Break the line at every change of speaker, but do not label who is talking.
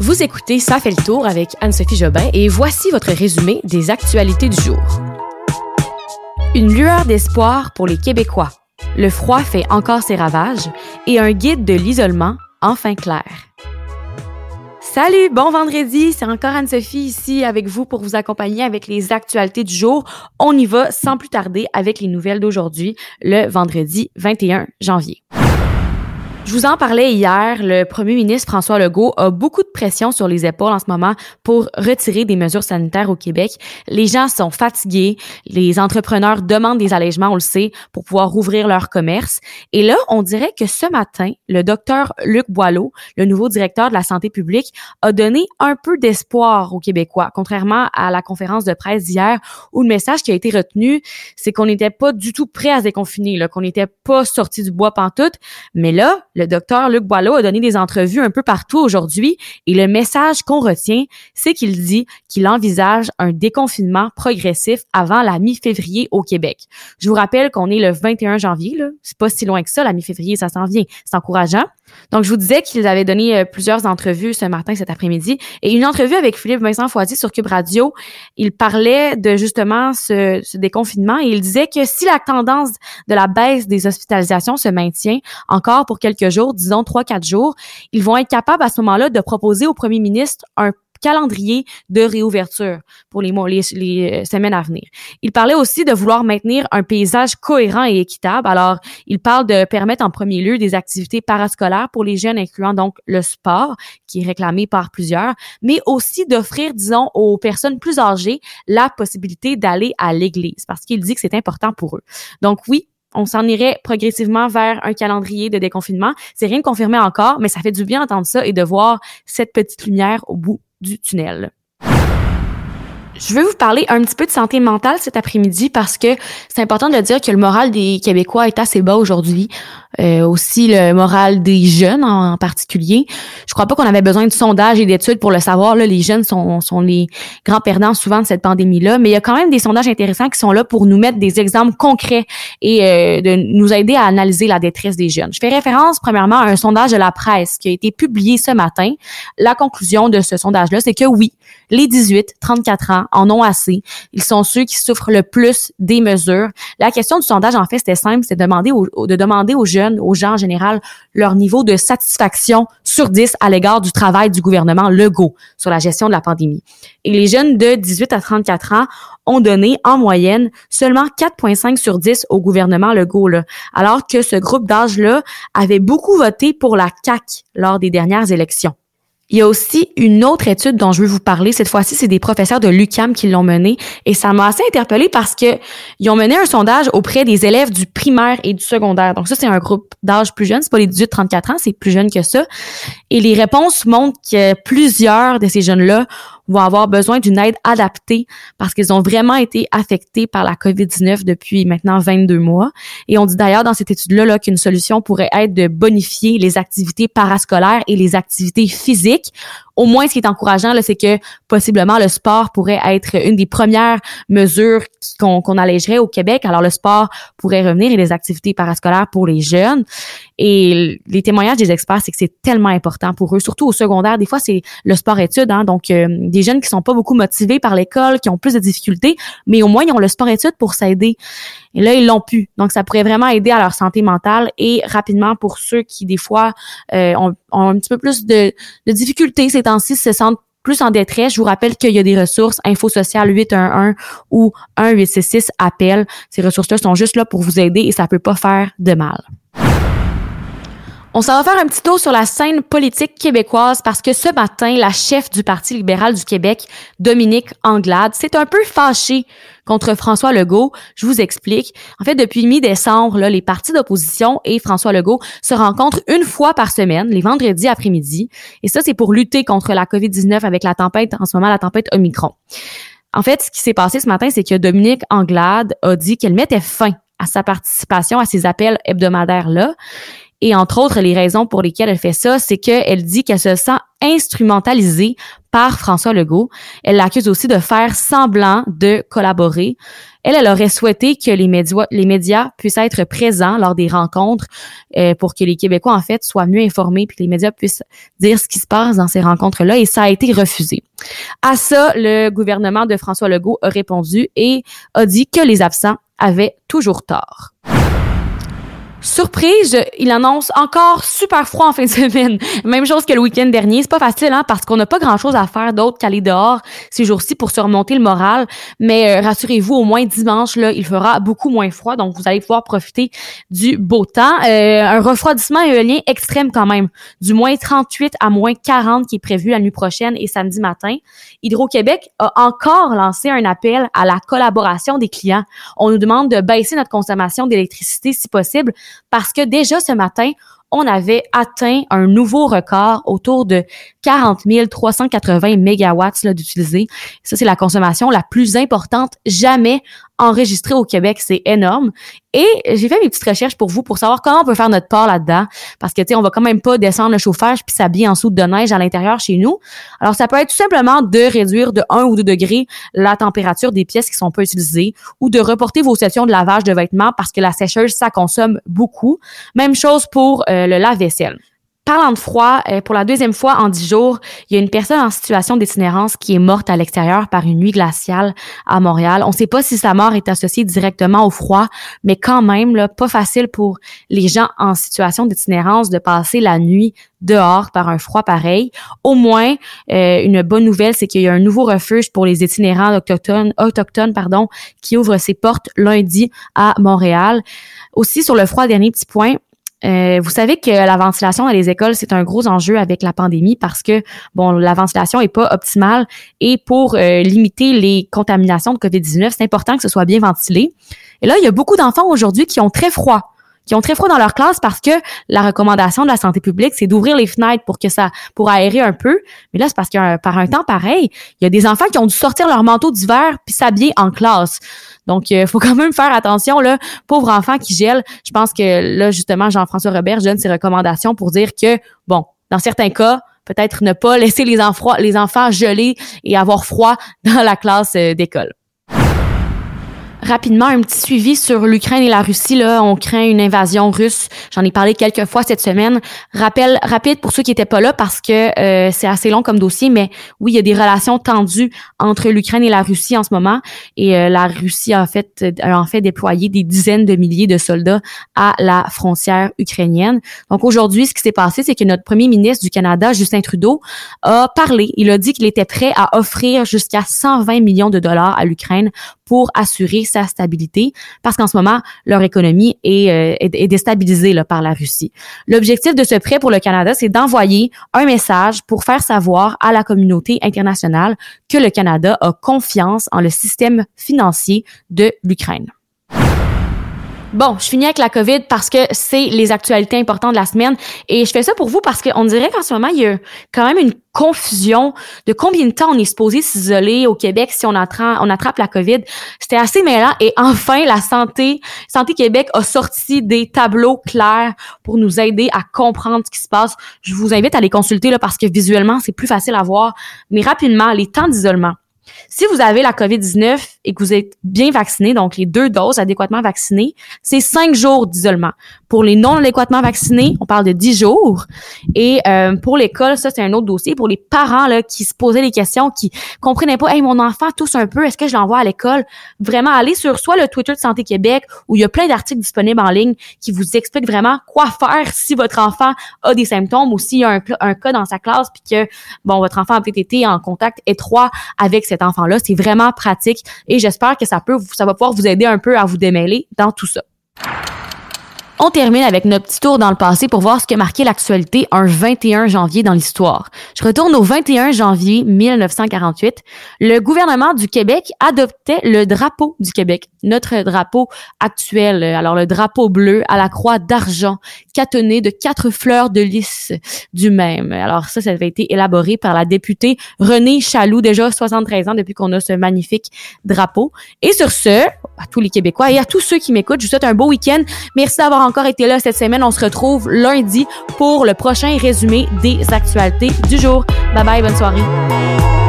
Vous écoutez Ça fait le tour avec Anne-Sophie Jobin et voici votre résumé des actualités du jour. Une lueur d'espoir pour les Québécois. Le froid fait encore ses ravages et un guide de l'isolement enfin clair. Salut, bon vendredi, c'est encore Anne-Sophie ici avec vous pour vous accompagner avec les actualités du jour. On y va sans plus tarder avec les nouvelles d'aujourd'hui, le vendredi 21 janvier. Je vous en parlais hier, le premier ministre François Legault a beaucoup de pression sur les épaules en ce moment pour retirer des mesures sanitaires au Québec. Les gens sont fatigués, les entrepreneurs demandent des allègements, on le sait, pour pouvoir rouvrir leur commerce. Et là, on dirait que ce matin, le docteur Luc Boileau, le nouveau directeur de la santé publique, a donné un peu d'espoir aux Québécois, contrairement à la conférence de presse d'hier où le message qui a été retenu, c'est qu'on n'était pas du tout prêt à se déconfiner, qu'on n'était pas sorti du bois pantoute. Mais là, le docteur Luc Boileau a donné des entrevues un peu partout aujourd'hui et le message qu'on retient, c'est qu'il dit qu'il envisage un déconfinement progressif avant la mi-février au Québec. Je vous rappelle qu'on est le 21 janvier, là. C'est pas si loin que ça, la mi-février, ça s'en vient. C'est encourageant. Donc, je vous disais qu'ils avaient donné euh, plusieurs entrevues ce matin, cet après-midi. Et une entrevue avec Philippe Vincent Foisy sur Cube Radio, il parlait de justement ce, ce, déconfinement et il disait que si la tendance de la baisse des hospitalisations se maintient encore pour quelques jours, disons trois, quatre jours, ils vont être capables à ce moment-là de proposer au premier ministre un calendrier de réouverture pour les, mois, les, euh, semaines à venir. Il parlait aussi de vouloir maintenir un paysage cohérent et équitable. Alors, il parle de permettre en premier lieu des activités parascolaires pour les jeunes, incluant donc le sport, qui est réclamé par plusieurs, mais aussi d'offrir, disons, aux personnes plus âgées la possibilité d'aller à l'église, parce qu'il dit que c'est important pour eux. Donc oui, on s'en irait progressivement vers un calendrier de déconfinement. C'est rien de confirmé encore, mais ça fait du bien d'entendre ça et de voir cette petite lumière au bout du tunnel. Je veux vous parler un petit peu de santé mentale cet après-midi parce que c'est important de dire que le moral des Québécois est assez bas aujourd'hui. Euh, aussi le moral des jeunes en, particulier. Je crois pas qu'on avait besoin de sondages et d'études pour le savoir. Là, les jeunes sont, sont les grands perdants souvent de cette pandémie-là, mais il y a quand même des sondages intéressants qui sont là pour nous mettre des exemples concrets et euh, de nous aider à analyser la détresse des jeunes. Je fais référence premièrement à un sondage de la presse qui a été publié ce matin. La conclusion de ce sondage-là, c'est que oui, les 18-34 ans en ont assez. Ils sont ceux qui souffrent le plus des mesures. La question du sondage, en fait, c'était simple, c'est de demander aux, de demander aux jeunes, aux gens en général, leur niveau de satisfaction sur 10 à l'égard du travail du gouvernement Legault sur la gestion de la pandémie. Et les jeunes de 18 à 34 ans ont donné en moyenne seulement 4,5 sur 10 au gouvernement Legault, alors que ce groupe d'âge-là avait beaucoup voté pour la CAQ lors des dernières élections. Il y a aussi une autre étude dont je veux vous parler. Cette fois-ci, c'est des professeurs de l'UCAM qui l'ont menée. Et ça m'a assez interpellée parce que ils ont mené un sondage auprès des élèves du primaire et du secondaire. Donc ça, c'est un groupe d'âge plus jeune. C'est pas les 18-34 ans, c'est plus jeune que ça. Et les réponses montrent que plusieurs de ces jeunes-là vont avoir besoin d'une aide adaptée parce qu'ils ont vraiment été affectés par la COVID-19 depuis maintenant 22 mois. Et on dit d'ailleurs dans cette étude-là -là, qu'une solution pourrait être de bonifier les activités parascolaires et les activités physiques au moins, ce qui est encourageant, c'est que possiblement le sport pourrait être une des premières mesures qu'on allégerait au Québec. Alors, le sport pourrait revenir et les activités parascolaires pour les jeunes. Et les témoignages des experts, c'est que c'est tellement important pour eux, surtout au secondaire. Des fois, c'est le sport-études, hein, donc euh, des jeunes qui sont pas beaucoup motivés par l'école, qui ont plus de difficultés, mais au moins, ils ont le sport-études pour s'aider. Et là, ils l'ont pu. Donc, ça pourrait vraiment aider à leur santé mentale et rapidement pour ceux qui, des fois, euh, ont, ont, un petit peu plus de, de difficultés ces temps-ci, se sentent plus en détresse, je vous rappelle qu'il y a des ressources Info Social 811 ou 1866 appel. Ces ressources-là sont juste là pour vous aider et ça peut pas faire de mal. On s'en va faire un petit tour sur la scène politique québécoise parce que ce matin, la chef du Parti libéral du Québec, Dominique Anglade, s'est un peu fâchée contre François Legault. Je vous explique. En fait, depuis mi-décembre, les partis d'opposition et François Legault se rencontrent une fois par semaine, les vendredis après-midi. Et ça, c'est pour lutter contre la COVID-19 avec la tempête, en ce moment, la tempête Omicron. En fait, ce qui s'est passé ce matin, c'est que Dominique Anglade a dit qu'elle mettait fin à sa participation à ces appels hebdomadaires-là Et entre autres, les raisons pour lesquelles elle fait ça, c'est qu'elle dit qu'elle se sent instrumentalisée par François Legault. Elle l'accuse aussi de faire semblant de collaborer. Elle, elle aurait souhaité que les médias, puissent être présents lors des rencontres euh, pour que les Québécois, en fait, soient mieux informés puis que les médias puissent dire ce qui se passe dans ces rencontres-là et ça a été refusé. À ça, le gouvernement de François Legault a répondu et a dit que les absents avaient toujours tort. Surprise, il annonce encore super froid en fin de semaine. Même chose que le week-end dernier. C'est pas facile, hein, parce qu'on n'a pas grand-chose à faire d'autre qu'aller dehors ces jours-ci pour se remonter le moral. Mais euh, rassurez-vous, au moins dimanche, là, il fera beaucoup moins froid, donc vous allez pouvoir profiter du beau temps. Euh, un refroidissement éolien extrême quand même, du moins 38 à moins 40 qui est prévu la nuit prochaine et samedi matin. Hydro-Québec a encore lancé un appel à la collaboration des clients. On nous demande de baisser notre consommation d'électricité si possible parce que déjà ce matin, on avait atteint un nouveau record autour de 40 380 mégawatts d'utilisés. Ça, c'est la consommation la plus importante jamais enregistrée au Québec. C'est énorme. Et j'ai fait mes petites recherches pour vous pour savoir comment on peut faire notre part là-dedans. Parce que, tu sais, on va quand même pas descendre le chauffage puis s'habiller en soude de neige à l'intérieur chez nous. Alors, ça peut être tout simplement de réduire de 1 ou 2 degrés la température des pièces qui sont pas utilisées ou de reporter vos sessions de lavage de vêtements parce que la sécheuse, ça consomme beaucoup. Même chose pour euh, le lave-vaisselle. Parlant de froid, euh, pour la deuxième fois en dix jours, il y a une personne en situation d'itinérance qui est morte à l'extérieur par une nuit glaciale à Montréal. On ne sait pas si sa mort est associée directement au froid, mais quand même, là, pas facile pour les gens en situation d'itinérance de passer la nuit dehors par un froid pareil. Au moins, euh, une bonne nouvelle, c'est qu'il y a un nouveau refuge pour les itinérants autochtones, autochtones pardon, qui ouvre ses portes lundi à Montréal. Aussi, sur le froid, dernier petit point, euh, vous savez que la ventilation dans les écoles, c'est un gros enjeu avec la pandémie parce que, bon, la ventilation est pas optimale et pour euh, limiter les contaminations de COVID-19, c'est important que ce soit bien ventilé. Et là, il y a beaucoup d'enfants aujourd'hui qui ont très froid qui ont très froid dans leur classe parce que la recommandation de la santé publique, c'est d'ouvrir les fenêtres pour que ça, pour aérer un peu. Mais là, c'est parce que par un temps pareil, il y a des enfants qui ont dû sortir leur manteau d'hiver puis s'habiller en classe. Donc, il euh, faut quand même faire attention, là, pauvres enfants qui gèlent. Je pense que là, justement, Jean-François Robert donne ses recommandations pour dire que, bon, dans certains cas, peut-être ne pas laisser les, enfants, les enfants geler et avoir froid dans la classe euh, d'école rapidement un petit suivi sur l'Ukraine et la Russie. Là, on craint une invasion russe. J'en ai parlé quelques fois cette semaine. Rappel rapide pour ceux qui étaient pas là parce que euh, c'est assez long comme dossier, mais oui, il y a des relations tendues entre l'Ukraine et la Russie en ce moment. Et euh, la Russie a fait a en fait déployé des dizaines de milliers de soldats à la frontière ukrainienne. Donc aujourd'hui, ce qui s'est passé, c'est que notre premier ministre du Canada, Justin Trudeau, a parlé. Il a dit qu'il était prêt à offrir jusqu'à 120 millions de dollars à l'Ukraine pour assurer sa stabilité parce qu'en ce moment, leur économie est, euh, déstabilisée par la Russie. L'objectif de ce prêt pour le Canada, c'est d'envoyer un message pour faire savoir à la communauté internationale que le Canada a confiance en le système financier de l'Ukraine. Bon, je finis avec la COVID parce que c'est les actualités importantes de la semaine et je fais ça pour vous parce qu'on dirait qu'en ce moment, il y a quand même une confusion de combien de temps on est supposé s'isoler au Québec si on attrape, la COVID. C'était assez mêlant et enfin, la santé, Santé Québec a sorti des tableaux clairs pour nous aider à comprendre ce qui se passe. Je vous invite à les consulter là parce que visuellement, c'est plus facile à voir. Mais rapidement, les temps d'isolement. Si vous avez la COVID-19 et que vous êtes bien vacciné, donc les deux doses adéquatement vaccinées, c'est cinq jours d'isolement. Pour les non adéquatement vaccinés, on parle de dix jours. Et euh, pour l'école, ça c'est un autre dossier. Pour les parents là qui se posaient des questions, qui comprenaient pas, hey mon enfant tousse un peu, est-ce que je l'envoie à l'école? Vraiment, allez sur soit le Twitter de Santé Québec où il y a plein d'articles disponibles en ligne qui vous expliquent vraiment quoi faire si votre enfant a des symptômes ou s'il y a un, cas dans sa classe puis que bon votre enfant a peut-être été en contact étroit avec cet enfant-là. C'est vraiment pratique j'espère que ça peut, ça va pouvoir vous aider un peu à vous démêler dans tout ça. On termine avec notre petit tour dans le passé pour voir ce qui a marqué l'actualité un 21 janvier dans l'histoire. Je retourne au 21 janvier 1948. Le gouvernement du Québec adoptait le drapeau du Québec, notre drapeau actuel. Alors le drapeau bleu à la croix d'argent, catonné de quatre fleurs de lys du même. Alors ça, ça avait été élaboré par la députée Renée Chaloux, déjà 73 ans depuis qu'on a ce magnifique drapeau. Et sur ce, à tous les Québécois et à tous ceux qui m'écoutent, je vous souhaite un beau week-end. Merci d'avoir encore été là cette semaine. On se retrouve lundi pour le prochain résumé des actualités du jour. Bye bye, bonne soirée.